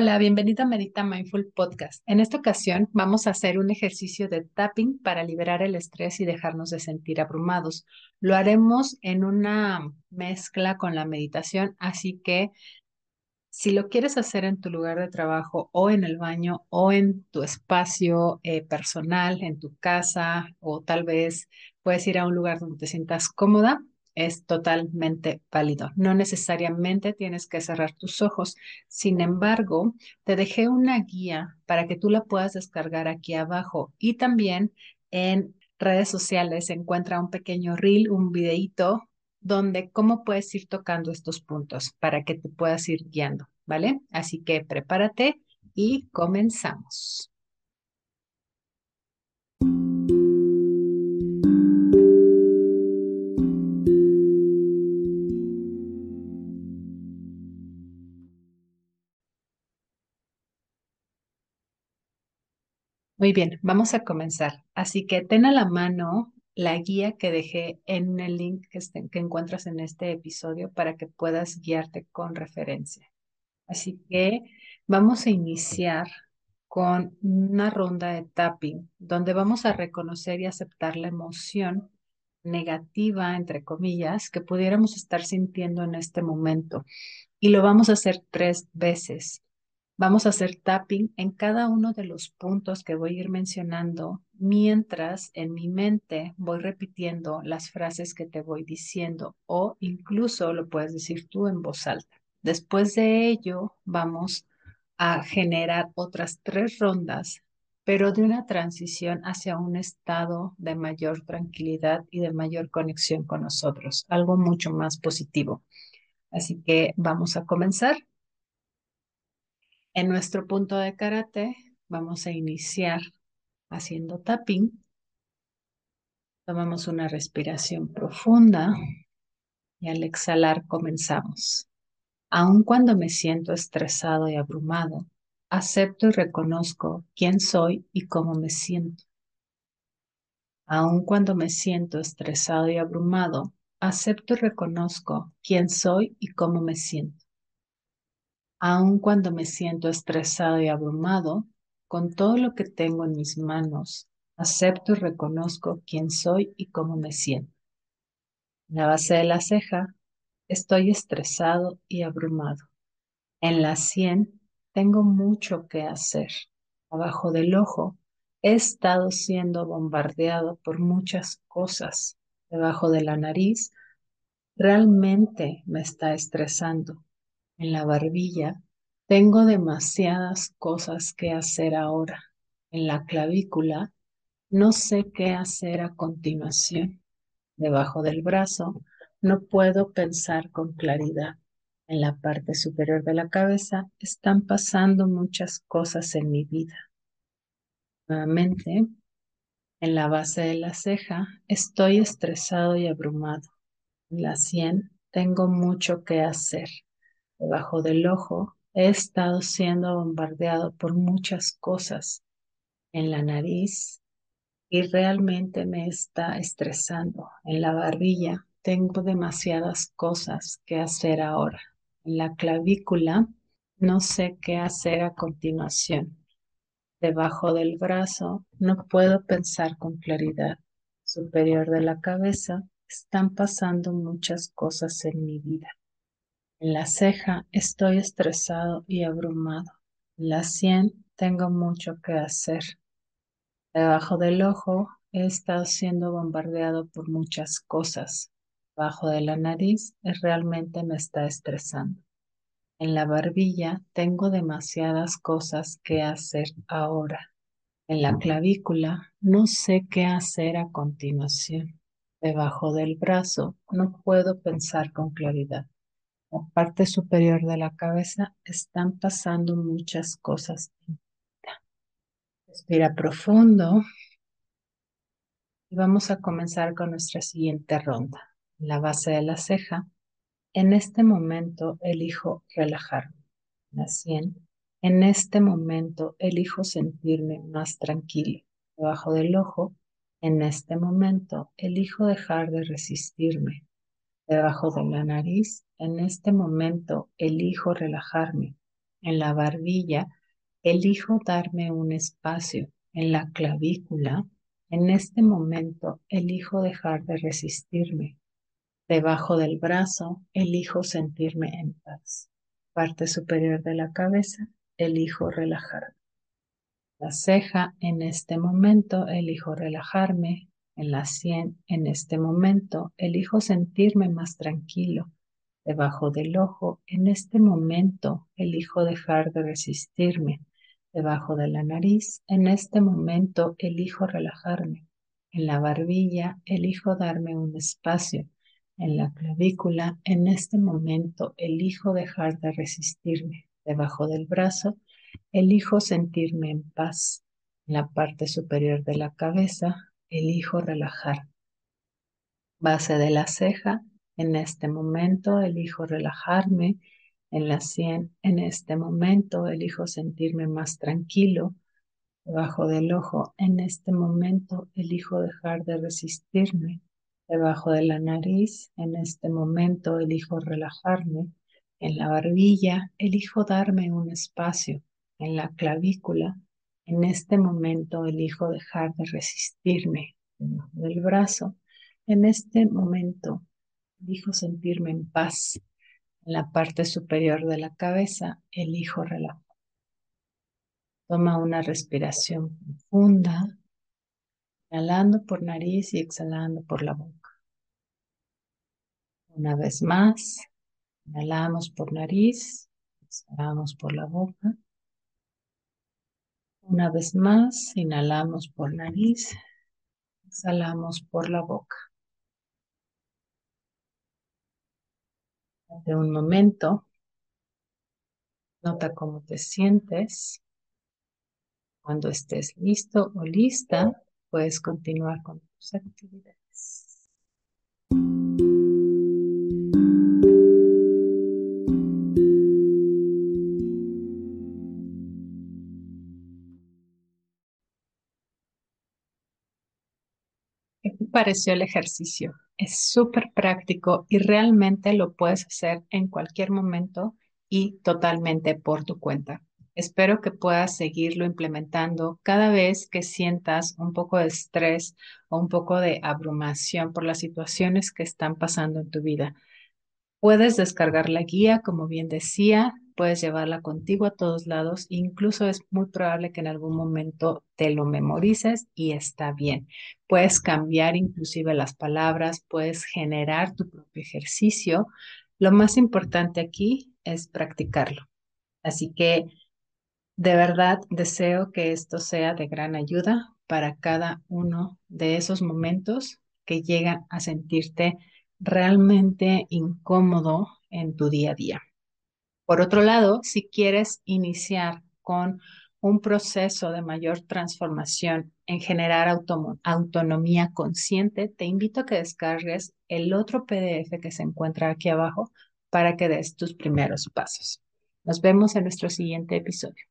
Hola, bienvenido a Medita Mindful Podcast. En esta ocasión vamos a hacer un ejercicio de tapping para liberar el estrés y dejarnos de sentir abrumados. Lo haremos en una mezcla con la meditación, así que si lo quieres hacer en tu lugar de trabajo o en el baño o en tu espacio eh, personal, en tu casa o tal vez puedes ir a un lugar donde te sientas cómoda, es totalmente válido. No necesariamente tienes que cerrar tus ojos. Sin embargo, te dejé una guía para que tú la puedas descargar aquí abajo y también en redes sociales se encuentra un pequeño reel, un videíto donde cómo puedes ir tocando estos puntos para que te puedas ir guiando, ¿vale? Así que prepárate y comenzamos. Muy bien, vamos a comenzar. Así que ten a la mano la guía que dejé en el link que, que encuentras en este episodio para que puedas guiarte con referencia. Así que vamos a iniciar con una ronda de tapping donde vamos a reconocer y aceptar la emoción negativa, entre comillas, que pudiéramos estar sintiendo en este momento. Y lo vamos a hacer tres veces. Vamos a hacer tapping en cada uno de los puntos que voy a ir mencionando mientras en mi mente voy repitiendo las frases que te voy diciendo o incluso lo puedes decir tú en voz alta. Después de ello vamos a generar otras tres rondas, pero de una transición hacia un estado de mayor tranquilidad y de mayor conexión con nosotros, algo mucho más positivo. Así que vamos a comenzar. En nuestro punto de karate vamos a iniciar haciendo tapping. Tomamos una respiración profunda y al exhalar comenzamos. Aun cuando me siento estresado y abrumado, acepto y reconozco quién soy y cómo me siento. Aun cuando me siento estresado y abrumado, acepto y reconozco quién soy y cómo me siento. Aun cuando me siento estresado y abrumado, con todo lo que tengo en mis manos, acepto y reconozco quién soy y cómo me siento. En la base de la ceja, estoy estresado y abrumado. En la sien, tengo mucho que hacer. Abajo del ojo, he estado siendo bombardeado por muchas cosas. Debajo de la nariz, realmente me está estresando en la barbilla, tengo demasiadas cosas que hacer ahora. En la clavícula, no sé qué hacer a continuación. Debajo del brazo, no puedo pensar con claridad. En la parte superior de la cabeza están pasando muchas cosas en mi vida. Nuevamente, en la base de la ceja estoy estresado y abrumado. En la sien tengo mucho que hacer debajo del ojo, he estado siendo bombardeado por muchas cosas en la nariz y realmente me está estresando. En la barbilla tengo demasiadas cosas que hacer ahora. En la clavícula no sé qué hacer a continuación. Debajo del brazo no puedo pensar con claridad. Superior de la cabeza están pasando muchas cosas en mi vida. En la ceja estoy estresado y abrumado. En la sien tengo mucho que hacer. Debajo del ojo he estado siendo bombardeado por muchas cosas. Debajo de la nariz realmente me está estresando. En la barbilla tengo demasiadas cosas que hacer ahora. En la clavícula no sé qué hacer a continuación. Debajo del brazo no puedo pensar con claridad la parte superior de la cabeza están pasando muchas cosas. Respira profundo y vamos a comenzar con nuestra siguiente ronda. la base de la ceja, en este momento elijo relajarme. La sien, en este momento elijo sentirme más tranquilo. Debajo del ojo, en este momento elijo dejar de resistirme debajo de la nariz. En este momento elijo relajarme. en la barbilla, elijo darme un espacio en la clavícula. En este momento elijo dejar de resistirme. Debajo del brazo elijo sentirme en paz. Parte superior de la cabeza elijo relajarme. La ceja en este momento elijo relajarme. En la sien en este momento elijo sentirme más tranquilo debajo del ojo. En este momento elijo dejar de resistirme. Debajo de la nariz, en este momento elijo relajarme. En la barbilla, elijo darme un espacio. En la clavícula, en este momento elijo dejar de resistirme. Debajo del brazo, elijo sentirme en paz. En la parte superior de la cabeza, elijo relajar. Base de la ceja, en este momento elijo relajarme en la sien. En este momento elijo sentirme más tranquilo. Debajo del ojo, en este momento elijo dejar de resistirme. Debajo de la nariz, en este momento elijo relajarme. En la barbilla, elijo darme un espacio. En la clavícula, en este momento elijo dejar de resistirme. Debajo del brazo, en este momento Elijo sentirme en paz. En la parte superior de la cabeza, elijo relajar. Toma una respiración profunda, inhalando por nariz y exhalando por la boca. Una vez más, inhalamos por nariz, exhalamos por la boca. Una vez más, inhalamos por nariz, exhalamos por la boca. de un momento. Nota cómo te sientes. Cuando estés listo o lista, puedes continuar con tus actividades. Pareció el ejercicio? Es súper práctico y realmente lo puedes hacer en cualquier momento y totalmente por tu cuenta. Espero que puedas seguirlo implementando cada vez que sientas un poco de estrés o un poco de abrumación por las situaciones que están pasando en tu vida. Puedes descargar la guía, como bien decía, puedes llevarla contigo a todos lados, incluso es muy probable que en algún momento te lo memorices y está bien. Puedes cambiar inclusive las palabras, puedes generar tu propio ejercicio. Lo más importante aquí es practicarlo. Así que de verdad deseo que esto sea de gran ayuda para cada uno de esos momentos que llegan a sentirte realmente incómodo en tu día a día. Por otro lado, si quieres iniciar con un proceso de mayor transformación en generar autonomía consciente, te invito a que descargues el otro PDF que se encuentra aquí abajo para que des tus primeros pasos. Nos vemos en nuestro siguiente episodio.